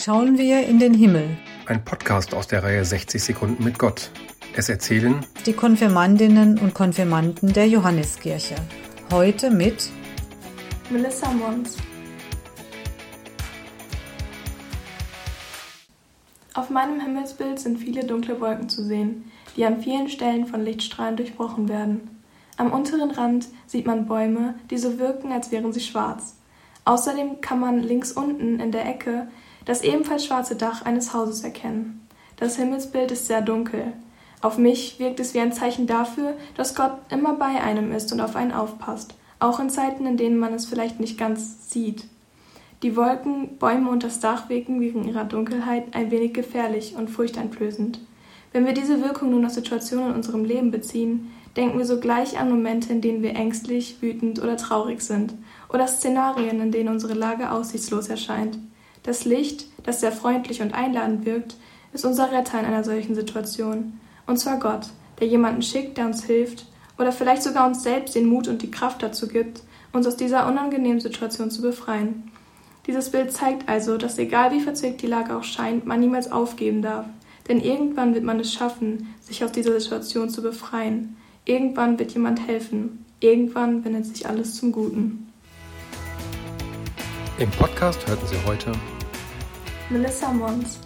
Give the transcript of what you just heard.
schauen wir in den Himmel. Ein Podcast aus der Reihe 60 Sekunden mit Gott. Es erzählen die Konfirmandinnen und Konfirmanden der Johanneskirche. Heute mit Melissa Mons. Auf meinem Himmelsbild sind viele dunkle Wolken zu sehen, die an vielen Stellen von Lichtstrahlen durchbrochen werden. Am unteren Rand sieht man Bäume, die so wirken, als wären sie schwarz. Außerdem kann man links unten in der Ecke das ebenfalls schwarze Dach eines Hauses erkennen. Das Himmelsbild ist sehr dunkel. Auf mich wirkt es wie ein Zeichen dafür, dass Gott immer bei einem ist und auf einen aufpasst, auch in Zeiten, in denen man es vielleicht nicht ganz sieht. Die Wolken, Bäume und das Dach wirken wegen ihrer Dunkelheit ein wenig gefährlich und furchteinflößend. Wenn wir diese Wirkung nun auf Situationen in unserem Leben beziehen, denken wir sogleich an Momente, in denen wir ängstlich, wütend oder traurig sind, oder Szenarien, in denen unsere Lage aussichtslos erscheint. Das Licht, das sehr freundlich und einladend wirkt, ist unser Retter in einer solchen Situation. Und zwar Gott, der jemanden schickt, der uns hilft, oder vielleicht sogar uns selbst den Mut und die Kraft dazu gibt, uns aus dieser unangenehmen Situation zu befreien. Dieses Bild zeigt also, dass egal wie verzwickt die Lage auch scheint, man niemals aufgeben darf. Denn irgendwann wird man es schaffen, sich aus dieser Situation zu befreien. Irgendwann wird jemand helfen. Irgendwann wendet sich alles zum Guten. Im Podcast hörten Sie heute Melissa Mons.